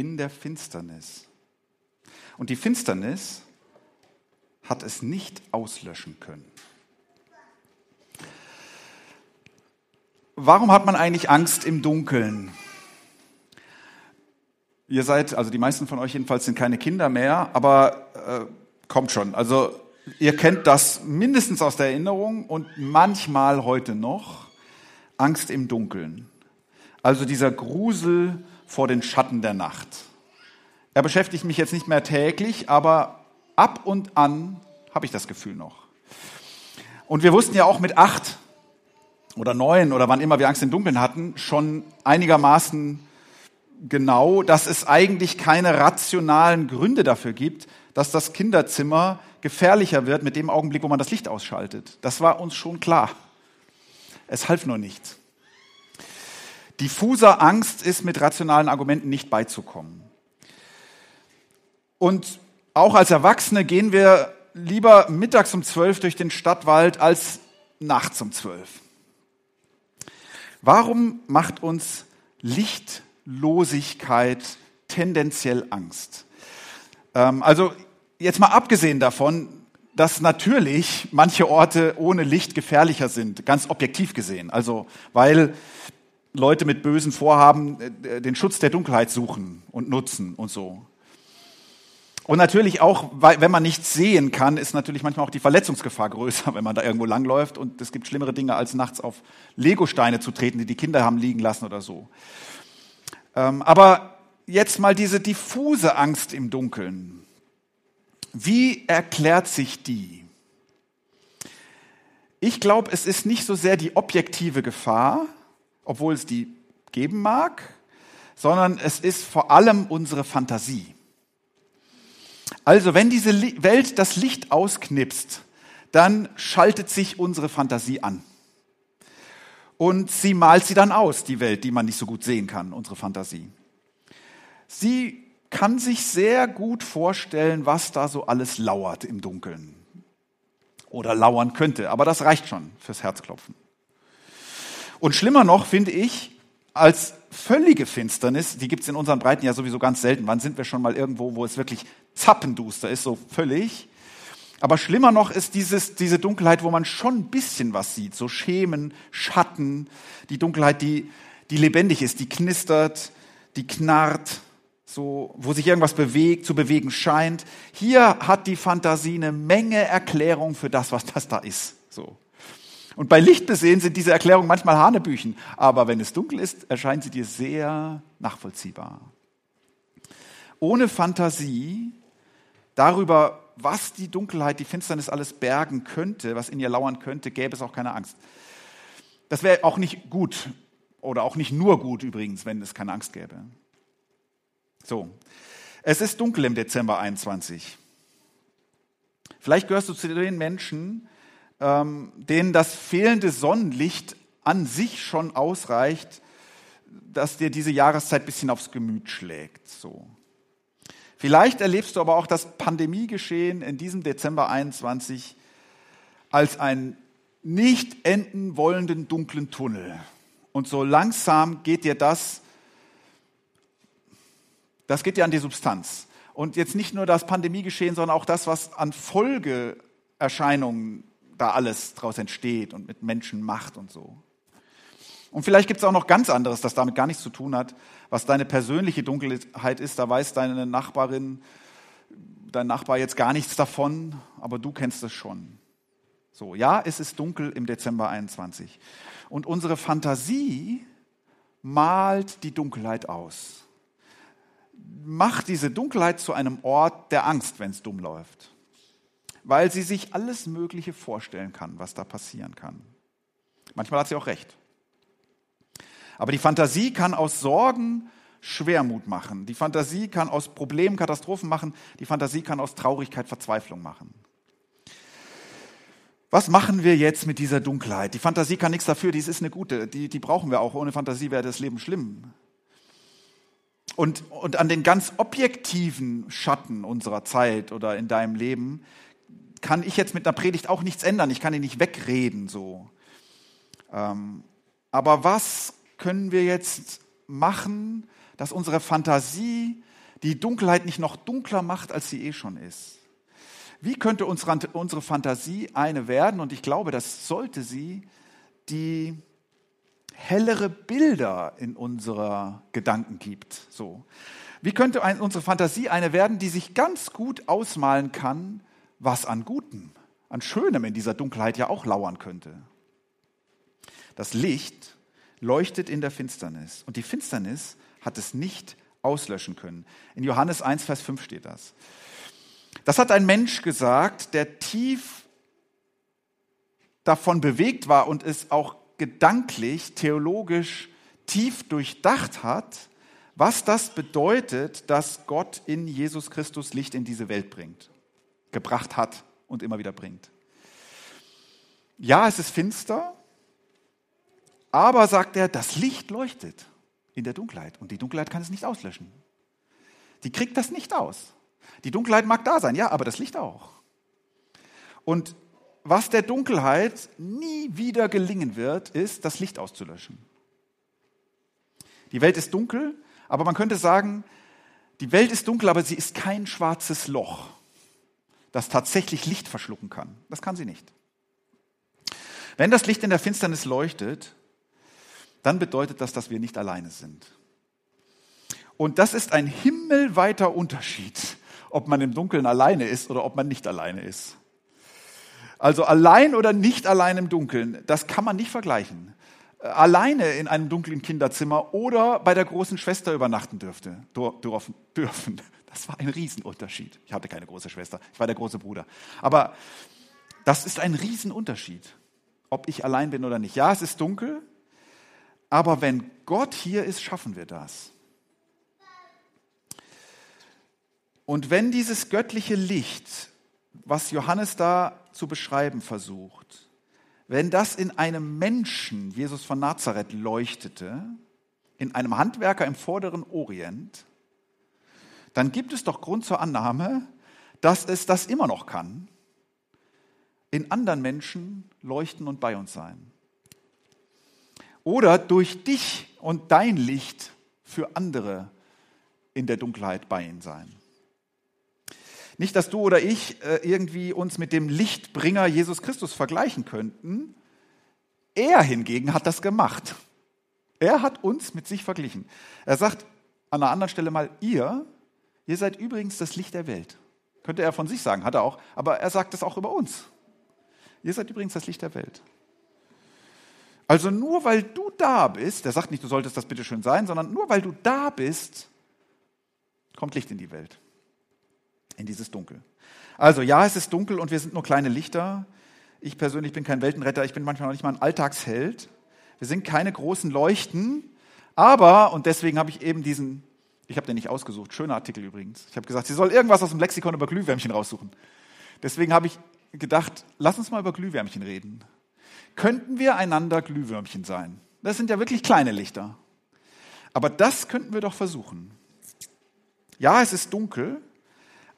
in der Finsternis. Und die Finsternis hat es nicht auslöschen können. Warum hat man eigentlich Angst im Dunkeln? Ihr seid, also die meisten von euch jedenfalls sind keine Kinder mehr, aber äh, kommt schon. Also ihr kennt das mindestens aus der Erinnerung und manchmal heute noch. Angst im Dunkeln. Also dieser Grusel vor den Schatten der Nacht. Er beschäftigt mich jetzt nicht mehr täglich, aber ab und an habe ich das Gefühl noch. Und wir wussten ja auch mit acht oder neun oder wann immer wir Angst im Dunkeln hatten, schon einigermaßen genau, dass es eigentlich keine rationalen Gründe dafür gibt, dass das Kinderzimmer gefährlicher wird mit dem Augenblick, wo man das Licht ausschaltet. Das war uns schon klar. Es half nur nichts. Diffuser Angst ist mit rationalen Argumenten nicht beizukommen. Und auch als Erwachsene gehen wir lieber mittags um zwölf durch den Stadtwald als nachts um zwölf. Warum macht uns Lichtlosigkeit tendenziell Angst? Ähm, also jetzt mal abgesehen davon, dass natürlich manche Orte ohne Licht gefährlicher sind, ganz objektiv gesehen. Also weil Leute mit bösen Vorhaben äh, den Schutz der Dunkelheit suchen und nutzen und so. Und natürlich auch, weil, wenn man nichts sehen kann, ist natürlich manchmal auch die Verletzungsgefahr größer, wenn man da irgendwo langläuft. Und es gibt schlimmere Dinge, als nachts auf Legosteine zu treten, die die Kinder haben liegen lassen oder so. Ähm, aber jetzt mal diese diffuse Angst im Dunkeln. Wie erklärt sich die? Ich glaube, es ist nicht so sehr die objektive Gefahr, obwohl es die geben mag, sondern es ist vor allem unsere Fantasie. Also wenn diese Welt das Licht ausknipst, dann schaltet sich unsere Fantasie an. Und sie malt sie dann aus, die Welt, die man nicht so gut sehen kann, unsere Fantasie. Sie kann sich sehr gut vorstellen, was da so alles lauert im Dunkeln. Oder lauern könnte, aber das reicht schon fürs Herzklopfen. Und schlimmer noch finde ich, als völlige Finsternis, die gibt es in unseren Breiten ja sowieso ganz selten. Wann sind wir schon mal irgendwo, wo es wirklich zappenduster ist, so völlig? Aber schlimmer noch ist dieses, diese Dunkelheit, wo man schon ein bisschen was sieht, so Schemen, Schatten, die Dunkelheit, die, die lebendig ist, die knistert, die knarrt, so, wo sich irgendwas bewegt, zu bewegen scheint. Hier hat die Fantasie eine Menge Erklärung für das, was das da ist. So. Und bei Lichtbesehen sind diese Erklärungen manchmal Hanebüchen, aber wenn es dunkel ist, erscheinen sie dir sehr nachvollziehbar. Ohne Fantasie darüber, was die Dunkelheit, die Finsternis alles bergen könnte, was in ihr lauern könnte, gäbe es auch keine Angst. Das wäre auch nicht gut oder auch nicht nur gut übrigens, wenn es keine Angst gäbe. So, es ist dunkel im Dezember 21. Vielleicht gehörst du zu den Menschen, ähm, denen das fehlende Sonnenlicht an sich schon ausreicht, dass dir diese Jahreszeit ein bisschen aufs Gemüt schlägt. So. Vielleicht erlebst du aber auch das Pandemiegeschehen in diesem Dezember 21 als einen nicht enden wollenden dunklen Tunnel. Und so langsam geht dir das, das geht dir an die Substanz. Und jetzt nicht nur das Pandemiegeschehen, sondern auch das, was an Folgeerscheinungen da alles draus entsteht und mit Menschen macht und so. Und vielleicht gibt es auch noch ganz anderes, das damit gar nichts zu tun hat, was deine persönliche Dunkelheit ist. Da weiß deine Nachbarin, dein Nachbar jetzt gar nichts davon, aber du kennst es schon. So, ja, es ist dunkel im Dezember 21. Und unsere Fantasie malt die Dunkelheit aus. Macht diese Dunkelheit zu einem Ort der Angst, wenn es dumm läuft weil sie sich alles Mögliche vorstellen kann, was da passieren kann. Manchmal hat sie auch recht. Aber die Fantasie kann aus Sorgen Schwermut machen. Die Fantasie kann aus Problemen Katastrophen machen. Die Fantasie kann aus Traurigkeit Verzweiflung machen. Was machen wir jetzt mit dieser Dunkelheit? Die Fantasie kann nichts dafür, dies ist eine gute, die, die brauchen wir auch. Ohne Fantasie wäre das Leben schlimm. Und, und an den ganz objektiven Schatten unserer Zeit oder in deinem Leben kann ich jetzt mit einer Predigt auch nichts ändern. Ich kann ihn nicht wegreden so. Ähm, aber was können wir jetzt machen, dass unsere Fantasie die Dunkelheit nicht noch dunkler macht, als sie eh schon ist? Wie könnte unsere, Fantasie eine werden, und ich glaube, das sollte sie, die hellere Bilder in unserer Gedanken gibt. So. Wie könnte ein, unsere Fantasie eine werden, die sich ganz gut ausmalen kann, was an Gutem, an Schönem in dieser Dunkelheit ja auch lauern könnte? Das Licht leuchtet in der Finsternis und die Finsternis hat es nicht auslöschen können. In Johannes 1, Vers 5 steht das. Das hat ein Mensch gesagt, der tief davon bewegt war und es auch gedanklich, theologisch tief durchdacht hat, was das bedeutet, dass Gott in Jesus Christus Licht in diese Welt bringt, gebracht hat und immer wieder bringt. Ja, es ist finster, aber sagt er, das Licht leuchtet in der Dunkelheit und die Dunkelheit kann es nicht auslöschen. Die kriegt das nicht aus. Die Dunkelheit mag da sein, ja, aber das Licht auch. Und was der Dunkelheit nie wieder gelingen wird, ist, das Licht auszulöschen. Die Welt ist dunkel, aber man könnte sagen, die Welt ist dunkel, aber sie ist kein schwarzes Loch, das tatsächlich Licht verschlucken kann. Das kann sie nicht. Wenn das Licht in der Finsternis leuchtet, dann bedeutet das, dass wir nicht alleine sind. Und das ist ein himmelweiter Unterschied ob man im Dunkeln alleine ist oder ob man nicht alleine ist. Also allein oder nicht allein im Dunkeln, das kann man nicht vergleichen. Alleine in einem dunklen Kinderzimmer oder bei der großen Schwester übernachten dürfte, dürfen. Das war ein Riesenunterschied. Ich hatte keine große Schwester, ich war der große Bruder. Aber das ist ein Riesenunterschied, ob ich allein bin oder nicht. Ja, es ist dunkel, aber wenn Gott hier ist, schaffen wir das. Und wenn dieses göttliche Licht, was Johannes da zu beschreiben versucht, wenn das in einem Menschen, Jesus von Nazareth, leuchtete, in einem Handwerker im vorderen Orient, dann gibt es doch Grund zur Annahme, dass es das immer noch kann, in anderen Menschen leuchten und bei uns sein. Oder durch dich und dein Licht für andere in der Dunkelheit bei ihnen sein. Nicht, dass du oder ich äh, irgendwie uns mit dem Lichtbringer Jesus Christus vergleichen könnten. Er hingegen hat das gemacht. Er hat uns mit sich verglichen. Er sagt an einer anderen Stelle mal, ihr, ihr seid übrigens das Licht der Welt. Könnte er von sich sagen, hat er auch, aber er sagt es auch über uns. Ihr seid übrigens das Licht der Welt. Also nur weil du da bist, er sagt nicht, du solltest das bitte schön sein, sondern nur weil du da bist, kommt Licht in die Welt in dieses Dunkel. Also ja, es ist dunkel und wir sind nur kleine Lichter. Ich persönlich bin kein Weltenretter, ich bin manchmal noch nicht mal ein Alltagsheld. Wir sind keine großen Leuchten, aber, und deswegen habe ich eben diesen, ich habe den nicht ausgesucht, schöner Artikel übrigens. Ich habe gesagt, sie soll irgendwas aus dem Lexikon über Glühwärmchen raussuchen. Deswegen habe ich gedacht, lass uns mal über Glühwärmchen reden. Könnten wir einander Glühwürmchen sein? Das sind ja wirklich kleine Lichter. Aber das könnten wir doch versuchen. Ja, es ist dunkel,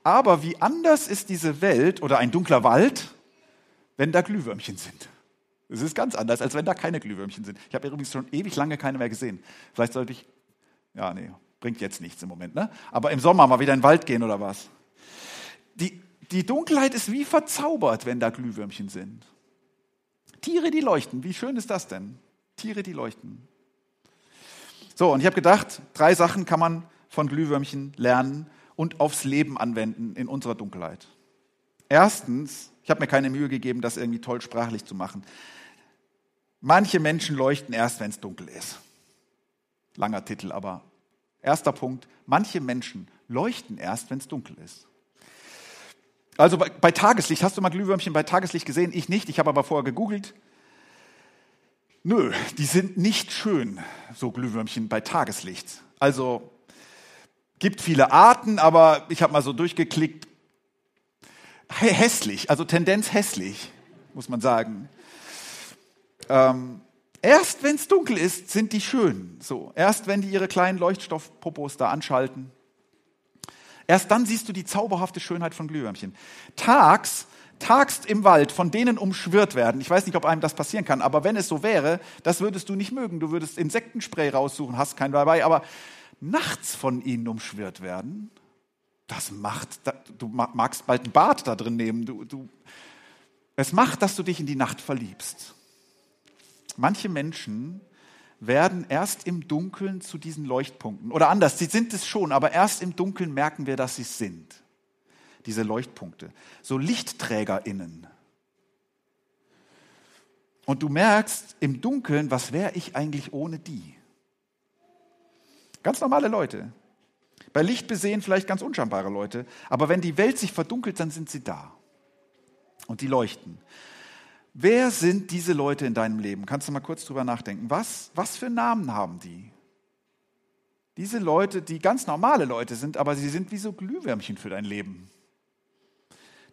aber wie anders ist diese Welt oder ein dunkler Wald, wenn da Glühwürmchen sind. Es ist ganz anders, als wenn da keine Glühwürmchen sind. Ich habe übrigens schon ewig lange keine mehr gesehen. Vielleicht sollte ich, ja, nee, bringt jetzt nichts im Moment, ne? Aber im Sommer mal wieder in den Wald gehen oder was. Die, die Dunkelheit ist wie verzaubert, wenn da Glühwürmchen sind. Tiere, die leuchten. Wie schön ist das denn? Tiere, die leuchten. So, und ich habe gedacht, drei Sachen kann man von Glühwürmchen lernen und aufs Leben anwenden in unserer Dunkelheit. Erstens, ich habe mir keine Mühe gegeben, das irgendwie toll sprachlich zu machen. Manche Menschen leuchten erst, wenn es dunkel ist. Langer Titel, aber erster Punkt. Manche Menschen leuchten erst, wenn es dunkel ist. Also bei, bei, Tageslicht, hast du mal Glühwürmchen bei Tageslicht gesehen? Ich nicht, ich habe aber vorher gegoogelt. Nö, die sind nicht schön, so Glühwürmchen bei Tageslicht. Also Gibt viele Arten, aber ich habe mal so durchgeklickt. Hässlich, also Tendenz hässlich, muss man sagen. Ähm, erst wenn es dunkel ist, sind die schön. So, erst wenn die ihre kleinen Leuchtstoffpopos da anschalten. Erst dann siehst du die zauberhafte Schönheit von Glühwürmchen. Tags tags im Wald von denen umschwirrt werden. Ich weiß nicht, ob einem das passieren kann, aber wenn es so wäre, das würdest du nicht mögen. Du würdest Insektenspray raussuchen, hast keinen dabei, aber nachts von ihnen umschwirrt werden, das macht, du magst bald ein Bad da drin nehmen. Du, du, es macht, dass du dich in die Nacht verliebst. Manche Menschen werden erst im Dunkeln zu diesen Leuchtpunkten. Oder anders, sie sind es schon, aber erst im Dunkeln merken wir, dass sie es sind. Diese Leuchtpunkte. So LichtträgerInnen. Und du merkst im Dunkeln, was wäre ich eigentlich ohne die? Ganz normale Leute. Bei Licht besehen vielleicht ganz unscheinbare Leute. Aber wenn die Welt sich verdunkelt, dann sind sie da. Und die leuchten. Wer sind diese Leute in deinem Leben? Kannst du mal kurz drüber nachdenken. Was, was für Namen haben die? Diese Leute, die ganz normale Leute sind, aber sie sind wie so Glühwürmchen für dein Leben.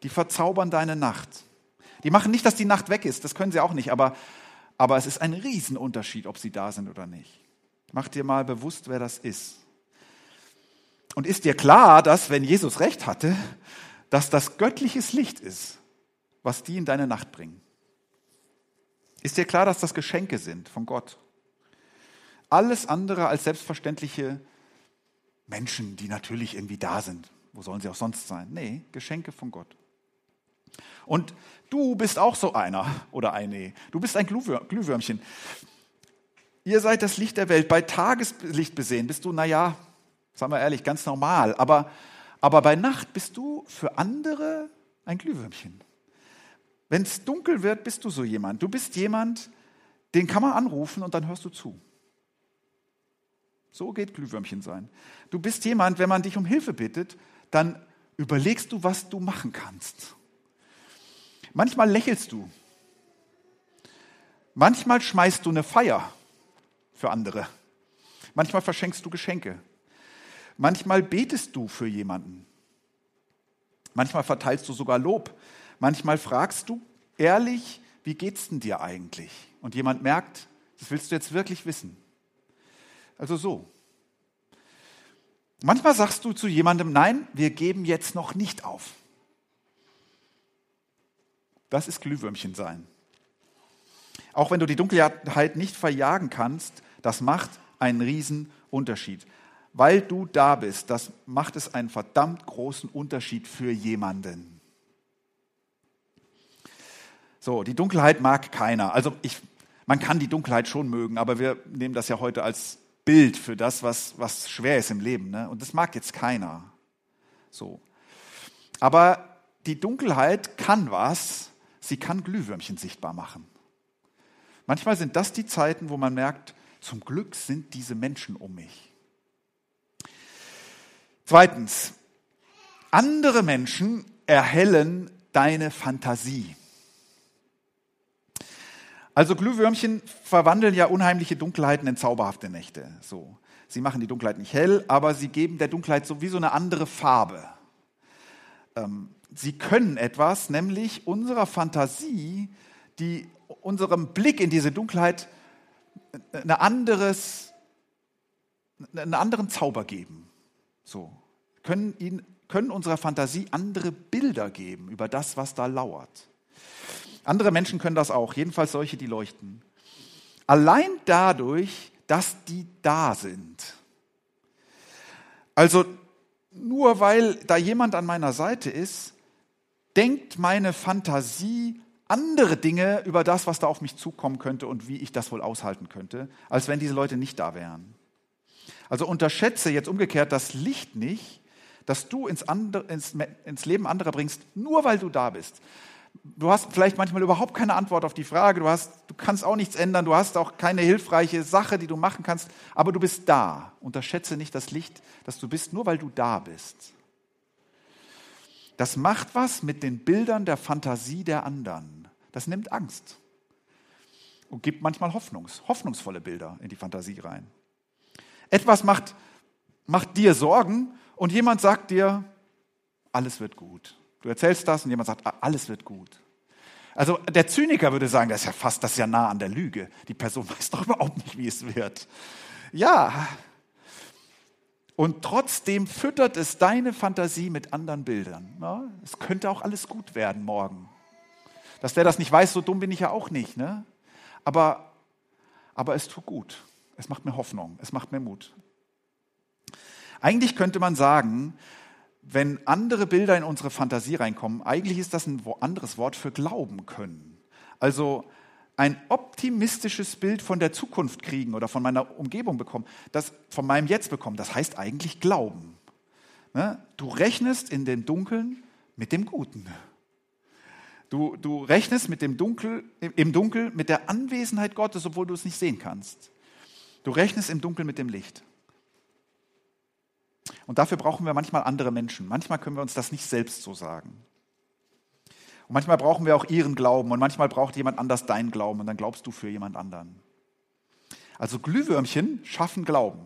Die verzaubern deine Nacht. Die machen nicht, dass die Nacht weg ist, das können sie auch nicht, aber, aber es ist ein Riesenunterschied, ob sie da sind oder nicht. Mach dir mal bewusst, wer das ist. Und ist dir klar, dass, wenn Jesus recht hatte, dass das göttliches Licht ist, was die in deine Nacht bringen? Ist dir klar, dass das Geschenke sind von Gott? Alles andere als selbstverständliche Menschen, die natürlich irgendwie da sind. Wo sollen sie auch sonst sein? Nee, Geschenke von Gott. Und du bist auch so einer oder eine. Du bist ein Glühwürmchen. Ihr seid das Licht der Welt. Bei Tageslicht besehen bist du, naja, sagen wir ehrlich, ganz normal. Aber, aber bei Nacht bist du für andere ein Glühwürmchen. Wenn es dunkel wird, bist du so jemand. Du bist jemand, den kann man anrufen und dann hörst du zu. So geht Glühwürmchen sein. Du bist jemand, wenn man dich um Hilfe bittet, dann überlegst du, was du machen kannst. Manchmal lächelst du. Manchmal schmeißt du eine Feier für andere. Manchmal verschenkst du Geschenke. Manchmal betest du für jemanden. Manchmal verteilst du sogar Lob. Manchmal fragst du ehrlich, wie geht's denn dir eigentlich? Und jemand merkt, das willst du jetzt wirklich wissen. Also so. Manchmal sagst du zu jemandem, nein, wir geben jetzt noch nicht auf. Das ist Glühwürmchen sein. Auch wenn du die Dunkelheit nicht verjagen kannst, das macht einen riesen Unterschied. Weil du da bist, das macht es einen verdammt großen Unterschied für jemanden. So, die Dunkelheit mag keiner. Also ich, man kann die Dunkelheit schon mögen, aber wir nehmen das ja heute als Bild für das, was, was schwer ist im Leben. Ne? Und das mag jetzt keiner. So. Aber die Dunkelheit kann was, sie kann Glühwürmchen sichtbar machen. Manchmal sind das die Zeiten, wo man merkt, zum Glück sind diese Menschen um mich. Zweitens, andere Menschen erhellen deine Fantasie. Also Glühwürmchen verwandeln ja unheimliche Dunkelheiten in zauberhafte Nächte. So. Sie machen die Dunkelheit nicht hell, aber sie geben der Dunkelheit sowieso eine andere Farbe. Ähm, sie können etwas, nämlich unserer Fantasie, die unserem Blick in diese Dunkelheit eine anderes, einen anderen Zauber geben. So. Können, ihn, können unserer Fantasie andere Bilder geben über das, was da lauert. Andere Menschen können das auch, jedenfalls solche, die leuchten. Allein dadurch, dass die da sind. Also nur weil da jemand an meiner Seite ist, denkt meine Fantasie andere Dinge über das, was da auf mich zukommen könnte und wie ich das wohl aushalten könnte, als wenn diese Leute nicht da wären. Also unterschätze jetzt umgekehrt das Licht nicht, das du ins, andere, ins, ins Leben anderer bringst, nur weil du da bist. Du hast vielleicht manchmal überhaupt keine Antwort auf die Frage, du, hast, du kannst auch nichts ändern, du hast auch keine hilfreiche Sache, die du machen kannst, aber du bist da. Unterschätze nicht das Licht, das du bist, nur weil du da bist. Das macht was mit den Bildern der Fantasie der anderen. Das nimmt Angst und gibt manchmal Hoffnungs, hoffnungsvolle Bilder in die Fantasie rein. Etwas macht, macht dir Sorgen und jemand sagt dir, alles wird gut. Du erzählst das und jemand sagt, alles wird gut. Also der Zyniker würde sagen, das ist ja fast, das ist ja nah an der Lüge. Die Person weiß doch überhaupt nicht, wie es wird. Ja. Und trotzdem füttert es deine Fantasie mit anderen Bildern. Ja, es könnte auch alles gut werden morgen. Dass der das nicht weiß, so dumm bin ich ja auch nicht. Ne? Aber, aber es tut gut. Es macht mir Hoffnung. Es macht mir Mut. Eigentlich könnte man sagen, wenn andere Bilder in unsere Fantasie reinkommen, eigentlich ist das ein anderes Wort für glauben können. Also ein optimistisches Bild von der Zukunft kriegen oder von meiner Umgebung bekommen, das von meinem Jetzt bekommen, das heißt eigentlich glauben. Ne? Du rechnest in dem Dunkeln mit dem Guten. Du, du rechnest mit dem Dunkel, im Dunkel mit der Anwesenheit Gottes, obwohl du es nicht sehen kannst. Du rechnest im Dunkeln mit dem Licht. Und dafür brauchen wir manchmal andere Menschen. Manchmal können wir uns das nicht selbst so sagen. Und manchmal brauchen wir auch ihren Glauben und manchmal braucht jemand anders deinen Glauben und dann glaubst du für jemand anderen. Also Glühwürmchen schaffen Glauben.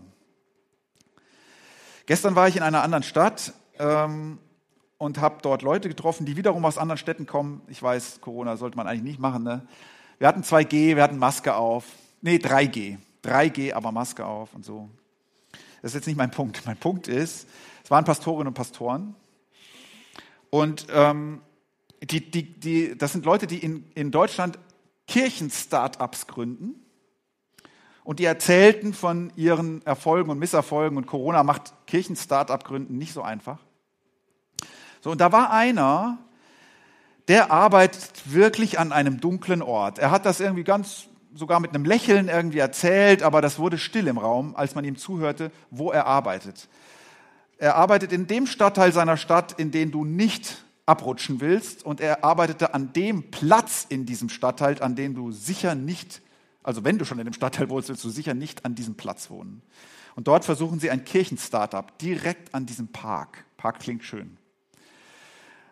Gestern war ich in einer anderen Stadt ähm, und habe dort Leute getroffen, die wiederum aus anderen Städten kommen. Ich weiß, Corona sollte man eigentlich nicht machen. Ne? Wir hatten 2G, wir hatten Maske auf. Nee, 3G. 3G, aber Maske auf und so. Das ist jetzt nicht mein Punkt. Mein Punkt ist, es waren Pastorinnen und Pastoren. Und ähm, die, die, die, das sind Leute, die in, in Deutschland Kirchen-Startups gründen. Und die erzählten von ihren Erfolgen und Misserfolgen. Und Corona macht Kirchen-Startup gründen nicht so einfach. So, und da war einer, der arbeitet wirklich an einem dunklen Ort. Er hat das irgendwie ganz sogar mit einem Lächeln irgendwie erzählt, aber das wurde still im Raum, als man ihm zuhörte, wo er arbeitet. Er arbeitet in dem Stadtteil seiner Stadt, in den du nicht abrutschen willst, und er arbeitete an dem Platz in diesem Stadtteil, an dem du sicher nicht, also wenn du schon in dem Stadtteil wohnst, willst du sicher nicht an diesem Platz wohnen. Und dort versuchen sie ein Kirchenstartup direkt an diesem Park. Park klingt schön.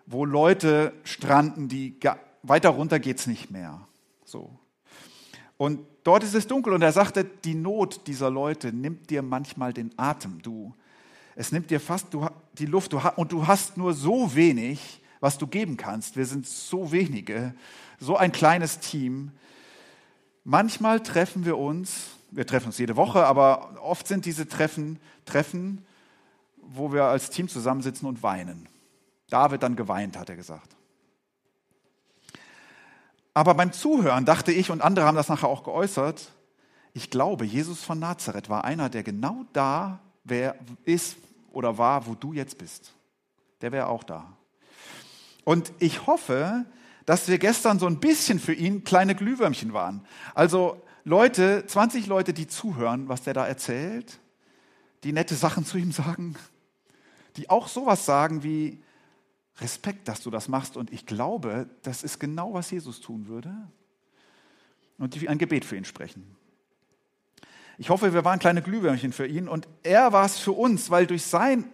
Wo Leute stranden, die weiter runter geht's nicht mehr. So. Und dort ist es dunkel und er sagte, die Not dieser Leute nimmt dir manchmal den Atem. Du, es nimmt dir fast die Luft du, und du hast nur so wenig, was du geben kannst. Wir sind so wenige, so ein kleines Team. Manchmal treffen wir uns, wir treffen uns jede Woche, aber oft sind diese Treffen Treffen, wo wir als Team zusammensitzen und weinen. David dann geweint, hat er gesagt. Aber beim Zuhören dachte ich, und andere haben das nachher auch geäußert, ich glaube, Jesus von Nazareth war einer, der genau da wer ist oder war, wo du jetzt bist. Der wäre auch da. Und ich hoffe, dass wir gestern so ein bisschen für ihn kleine Glühwürmchen waren. Also Leute, 20 Leute, die zuhören, was der da erzählt, die nette Sachen zu ihm sagen, die auch sowas sagen wie, Respekt, dass du das machst. Und ich glaube, das ist genau, was Jesus tun würde. Und ein Gebet für ihn sprechen. Ich hoffe, wir waren kleine Glühwürmchen für ihn. Und er war es für uns, weil durch sein,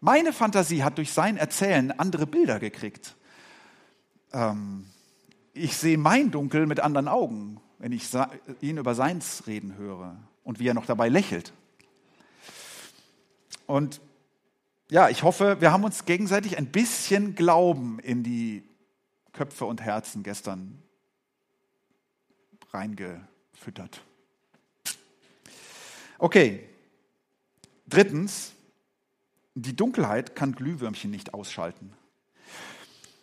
meine Fantasie hat durch sein Erzählen andere Bilder gekriegt. Ähm, ich sehe mein Dunkel mit anderen Augen, wenn ich ihn über seins reden höre und wie er noch dabei lächelt. Und ja, ich hoffe, wir haben uns gegenseitig ein bisschen Glauben in die Köpfe und Herzen gestern reingefüttert. Okay, drittens, die Dunkelheit kann Glühwürmchen nicht ausschalten.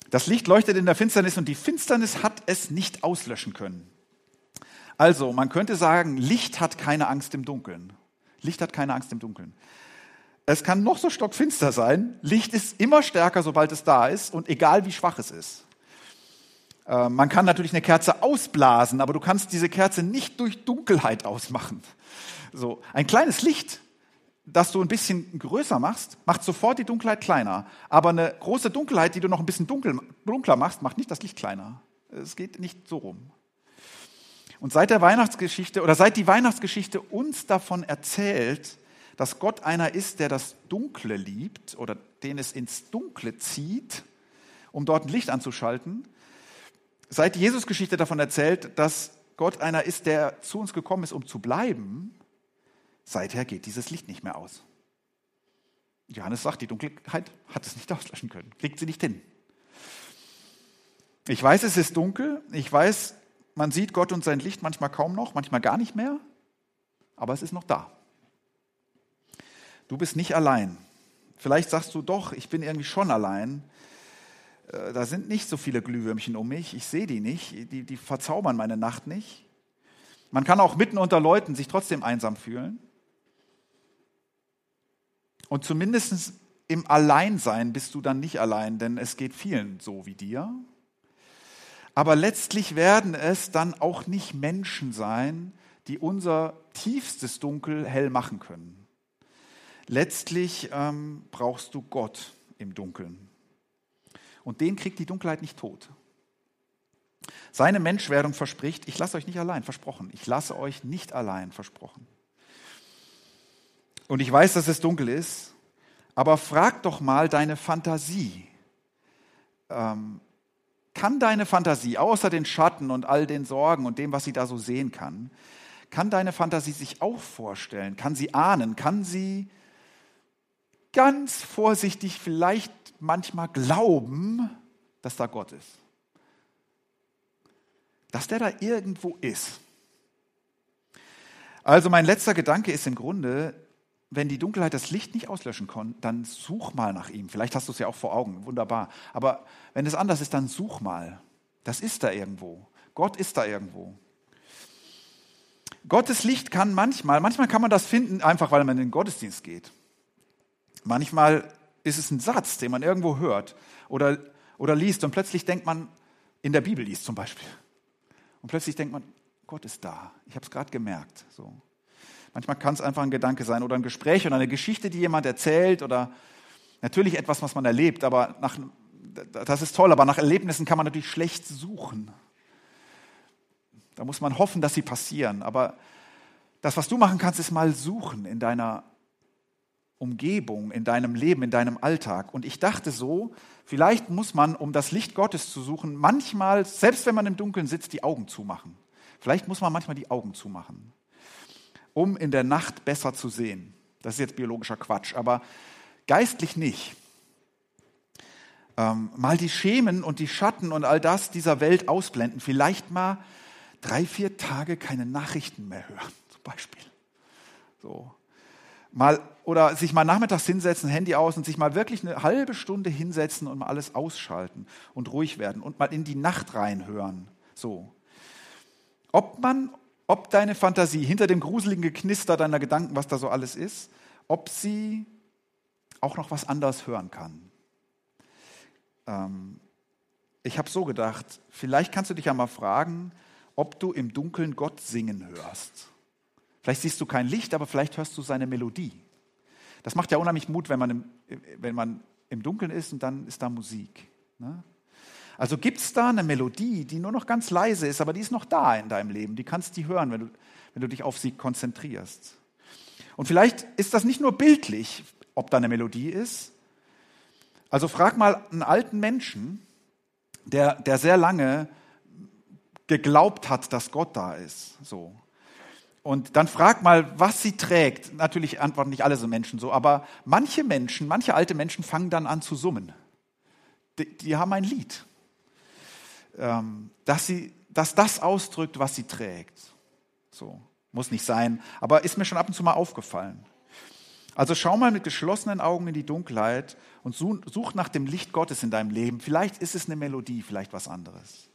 Das Licht leuchtet in der Finsternis und die Finsternis hat es nicht auslöschen können. Also, man könnte sagen, Licht hat keine Angst im Dunkeln. Licht hat keine Angst im Dunkeln. Es kann noch so stockfinster sein. Licht ist immer stärker, sobald es da ist und egal wie schwach es ist. Äh, man kann natürlich eine Kerze ausblasen, aber du kannst diese Kerze nicht durch Dunkelheit ausmachen. So, ein kleines Licht, das du ein bisschen größer machst, macht sofort die Dunkelheit kleiner. Aber eine große Dunkelheit, die du noch ein bisschen dunkel, dunkler machst, macht nicht das Licht kleiner. Es geht nicht so rum. Und seit der Weihnachtsgeschichte oder seit die Weihnachtsgeschichte uns davon erzählt, dass Gott einer ist, der das Dunkle liebt oder den es ins Dunkle zieht, um dort ein Licht anzuschalten. Seit die Jesus-Geschichte davon erzählt, dass Gott einer ist, der zu uns gekommen ist, um zu bleiben, seither geht dieses Licht nicht mehr aus. Johannes sagt, die Dunkelheit hat es nicht auslöschen können, kriegt sie nicht hin. Ich weiß, es ist dunkel, ich weiß, man sieht Gott und sein Licht manchmal kaum noch, manchmal gar nicht mehr, aber es ist noch da. Du bist nicht allein. Vielleicht sagst du doch, ich bin irgendwie schon allein. Äh, da sind nicht so viele Glühwürmchen um mich, ich sehe die nicht, die, die verzaubern meine Nacht nicht. Man kann auch mitten unter Leuten sich trotzdem einsam fühlen. Und zumindest im Alleinsein bist du dann nicht allein, denn es geht vielen so wie dir. Aber letztlich werden es dann auch nicht Menschen sein, die unser tiefstes Dunkel hell machen können. Letztlich ähm, brauchst du Gott im Dunkeln. Und den kriegt die Dunkelheit nicht tot. Seine Menschwerdung verspricht, ich lasse euch nicht allein, versprochen. Ich lasse euch nicht allein, versprochen. Und ich weiß, dass es dunkel ist, aber frag doch mal deine Fantasie. Ähm, kann deine Fantasie, außer den Schatten und all den Sorgen und dem, was sie da so sehen kann, kann deine Fantasie sich auch vorstellen, kann sie ahnen, kann sie ganz vorsichtig vielleicht manchmal glauben, dass da Gott ist? Dass der da irgendwo ist. Also mein letzter Gedanke ist im Grunde, wenn die Dunkelheit das Licht nicht auslöschen kann, dann such mal nach ihm. Vielleicht hast du es ja auch vor Augen, wunderbar. Aber wenn es anders ist, dann such mal. Das ist da irgendwo. Gott ist da irgendwo. Gottes Licht kann manchmal, manchmal kann man das finden, einfach weil man in den Gottesdienst geht. Manchmal ist es ein Satz, den man irgendwo hört oder, oder liest und plötzlich denkt man, in der Bibel liest zum Beispiel. Und plötzlich denkt man, Gott ist da. Ich habe es gerade gemerkt. So. Manchmal kann es einfach ein Gedanke sein oder ein Gespräch oder eine Geschichte, die jemand erzählt oder natürlich etwas, was man erlebt. Aber nach, das ist toll, aber nach Erlebnissen kann man natürlich schlecht suchen. Da muss man hoffen, dass sie passieren. Aber das, was du machen kannst, ist mal suchen in deiner Umgebung, in deinem Leben, in deinem Alltag. Und ich dachte so, vielleicht muss man, um das Licht Gottes zu suchen, manchmal, selbst wenn man im Dunkeln sitzt, die Augen zumachen. Vielleicht muss man manchmal die Augen zumachen, um in der Nacht besser zu sehen. Das ist jetzt biologischer Quatsch, aber geistlich nicht. Ähm, mal die Schemen und die Schatten und all das dieser Welt ausblenden. Vielleicht mal drei, vier Tage keine Nachrichten mehr hören, zum Beispiel. So, mal oder sich mal nachmittags hinsetzen, Handy aus und sich mal wirklich eine halbe Stunde hinsetzen und mal alles ausschalten und ruhig werden und mal in die Nacht reinhören. So. Ob man, ob deine Fantasie hinter dem gruseligen Geknister deiner Gedanken, was da so alles ist, ob sie auch noch was anderes hören kann. Ähm, ich habe so gedacht, vielleicht kannst du dich ja mal fragen, ob du im Dunkeln Gott singen hörst. Vielleicht siehst du kein Licht, aber vielleicht hörst du seine Melodie. Das macht ja unheimlich Mut, wenn man im, wenn man im Dunkeln ist und dann ist da Musik. Ne? Also gibt es da eine Melodie, die nur noch ganz leise ist, aber die ist noch da in deinem Leben. Die kannst du hören, wenn du, wenn du dich auf sie konzentrierst. Und vielleicht ist das nicht nur bildlich, ob da eine Melodie ist. Also frag mal einen alten Menschen, der, der sehr lange geglaubt hat, dass Gott da ist. So. Und dann frag mal, was sie trägt. Natürlich antworten nicht alle so Menschen so, aber manche Menschen, manche alte Menschen fangen dann an zu summen. Die, die haben ein Lied, ähm, dass, sie, dass das ausdrückt, was sie trägt. So, muss nicht sein, aber ist mir schon ab und zu mal aufgefallen. Also schau mal mit geschlossenen Augen in die Dunkelheit und such nach dem Licht Gottes in deinem Leben. Vielleicht ist es eine Melodie, vielleicht was anderes.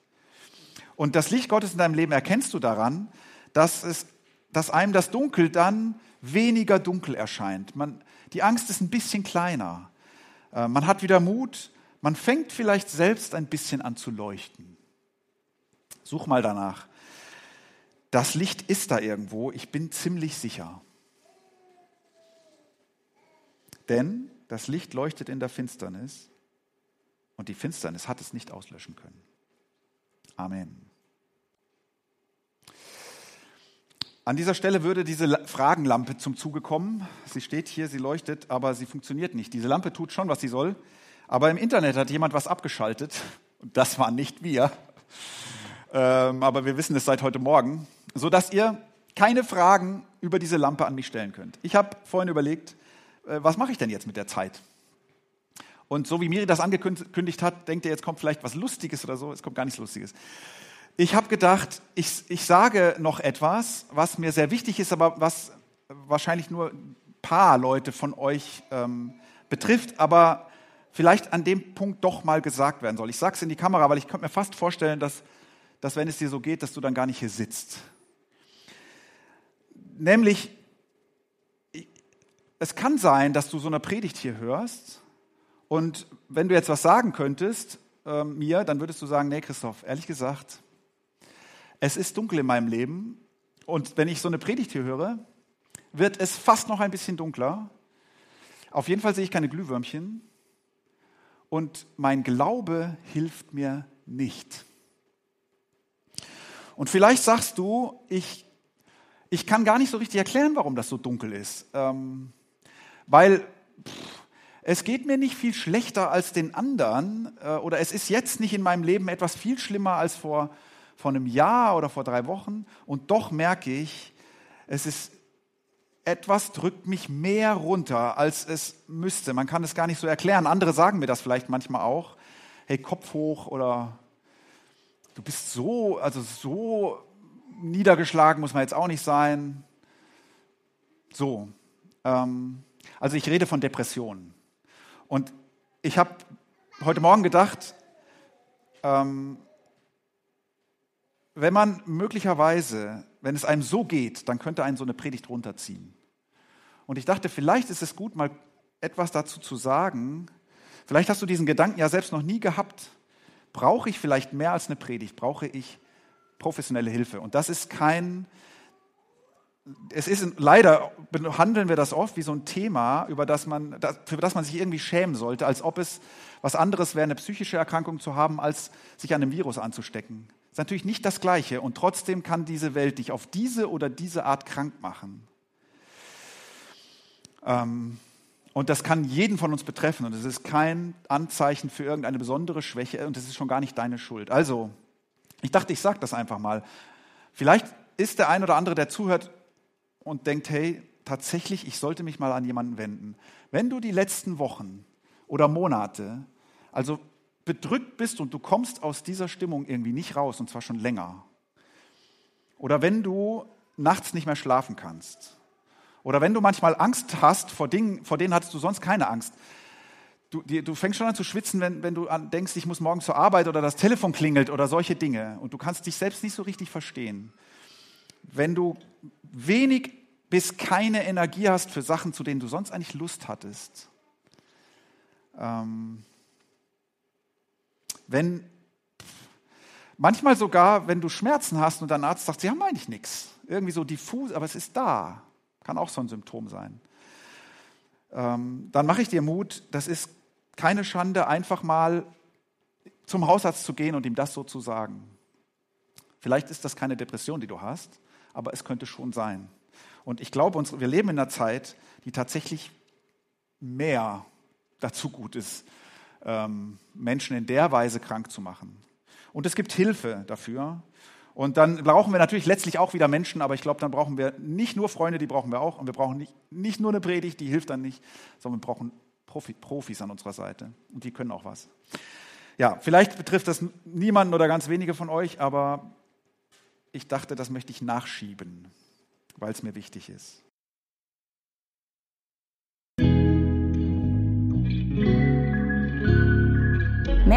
Und das Licht Gottes in deinem Leben erkennst du daran, dass es dass einem das Dunkel dann weniger dunkel erscheint. Man, die Angst ist ein bisschen kleiner. Äh, man hat wieder Mut. Man fängt vielleicht selbst ein bisschen an zu leuchten. Such mal danach. Das Licht ist da irgendwo. Ich bin ziemlich sicher. Denn das Licht leuchtet in der Finsternis und die Finsternis hat es nicht auslöschen können. Amen. An dieser Stelle würde diese Fragenlampe zum Zuge kommen. Sie steht hier, sie leuchtet, aber sie funktioniert nicht. Diese Lampe tut schon, was sie soll. Aber im Internet hat jemand was abgeschaltet. Das waren nicht wir. Ähm, aber wir wissen es seit heute Morgen. Sodass ihr keine Fragen über diese Lampe an mich stellen könnt. Ich habe vorhin überlegt, äh, was mache ich denn jetzt mit der Zeit? Und so wie Miri das angekündigt hat, denkt ihr, jetzt kommt vielleicht was Lustiges oder so. Es kommt gar nichts Lustiges. Ich habe gedacht, ich, ich sage noch etwas, was mir sehr wichtig ist, aber was wahrscheinlich nur ein paar Leute von euch ähm, betrifft, aber vielleicht an dem Punkt doch mal gesagt werden soll. Ich sage es in die Kamera, weil ich könnte mir fast vorstellen, dass, dass wenn es dir so geht, dass du dann gar nicht hier sitzt. Nämlich, es kann sein, dass du so eine Predigt hier hörst und wenn du jetzt was sagen könntest äh, mir, dann würdest du sagen, nee, Christoph, ehrlich gesagt, es ist dunkel in meinem Leben und wenn ich so eine Predigt hier höre, wird es fast noch ein bisschen dunkler. Auf jeden Fall sehe ich keine Glühwürmchen und mein Glaube hilft mir nicht. Und vielleicht sagst du, ich, ich kann gar nicht so richtig erklären, warum das so dunkel ist. Ähm, weil pff, es geht mir nicht viel schlechter als den anderen äh, oder es ist jetzt nicht in meinem Leben etwas viel schlimmer als vor, vor einem Jahr oder vor drei Wochen und doch merke ich, es ist etwas drückt mich mehr runter, als es müsste. Man kann es gar nicht so erklären. Andere sagen mir das vielleicht manchmal auch. Hey, Kopf hoch oder du bist so, also so niedergeschlagen muss man jetzt auch nicht sein. So. Ähm, also ich rede von Depressionen. Und ich habe heute Morgen gedacht, ähm, wenn man möglicherweise, wenn es einem so geht, dann könnte einen so eine Predigt runterziehen. Und ich dachte, vielleicht ist es gut, mal etwas dazu zu sagen. Vielleicht hast du diesen Gedanken ja selbst noch nie gehabt. Brauche ich vielleicht mehr als eine Predigt? Brauche ich professionelle Hilfe? Und das ist kein es ist leider behandeln wir das oft wie so ein Thema, über das man, für das man sich irgendwie schämen sollte, als ob es was anderes wäre, eine psychische Erkrankung zu haben, als sich an einem Virus anzustecken. Das ist natürlich nicht das Gleiche und trotzdem kann diese Welt dich auf diese oder diese Art krank machen. Ähm, und das kann jeden von uns betreffen und es ist kein Anzeichen für irgendeine besondere Schwäche und es ist schon gar nicht deine Schuld. Also, ich dachte, ich sage das einfach mal. Vielleicht ist der ein oder andere, der zuhört, und denkt, hey, tatsächlich, ich sollte mich mal an jemanden wenden. Wenn du die letzten Wochen oder Monate, also bedrückt bist und du kommst aus dieser Stimmung irgendwie nicht raus, und zwar schon länger, oder wenn du nachts nicht mehr schlafen kannst, oder wenn du manchmal Angst hast vor Dingen, vor denen hattest du sonst keine Angst, Du, du, fängst schon an zu schwitzen, wenn, wenn du an, denkst, ich muss morgen zur Arbeit oder das Telefon klingelt oder solche Dinge. Und du kannst dich selbst nicht so richtig verstehen. Wenn du wenig bis keine Energie hast für Sachen, zu denen du sonst eigentlich Lust hattest. Ähm, wenn manchmal sogar, wenn du Schmerzen hast und dein Arzt sagt, sie haben eigentlich nichts, irgendwie so diffus, aber es ist da, kann auch so ein Symptom sein. Ähm, dann mache ich dir Mut, das ist keine Schande, einfach mal zum Hausarzt zu gehen und ihm das so zu sagen. Vielleicht ist das keine Depression, die du hast, aber es könnte schon sein. Und ich glaube, wir leben in einer Zeit, die tatsächlich mehr dazu gut ist, ähm, Menschen in der Weise krank zu machen. Und es gibt Hilfe dafür. Und dann brauchen wir natürlich letztlich auch wieder Menschen, aber ich glaube, dann brauchen wir nicht nur Freunde, die brauchen wir auch. Und wir brauchen nicht, nicht nur eine Predigt, die hilft dann nicht, sondern wir brauchen Profi, Profis an unserer Seite. Und die können auch was. Ja, vielleicht betrifft das niemanden oder ganz wenige von euch, aber ich dachte, das möchte ich nachschieben, weil es mir wichtig ist.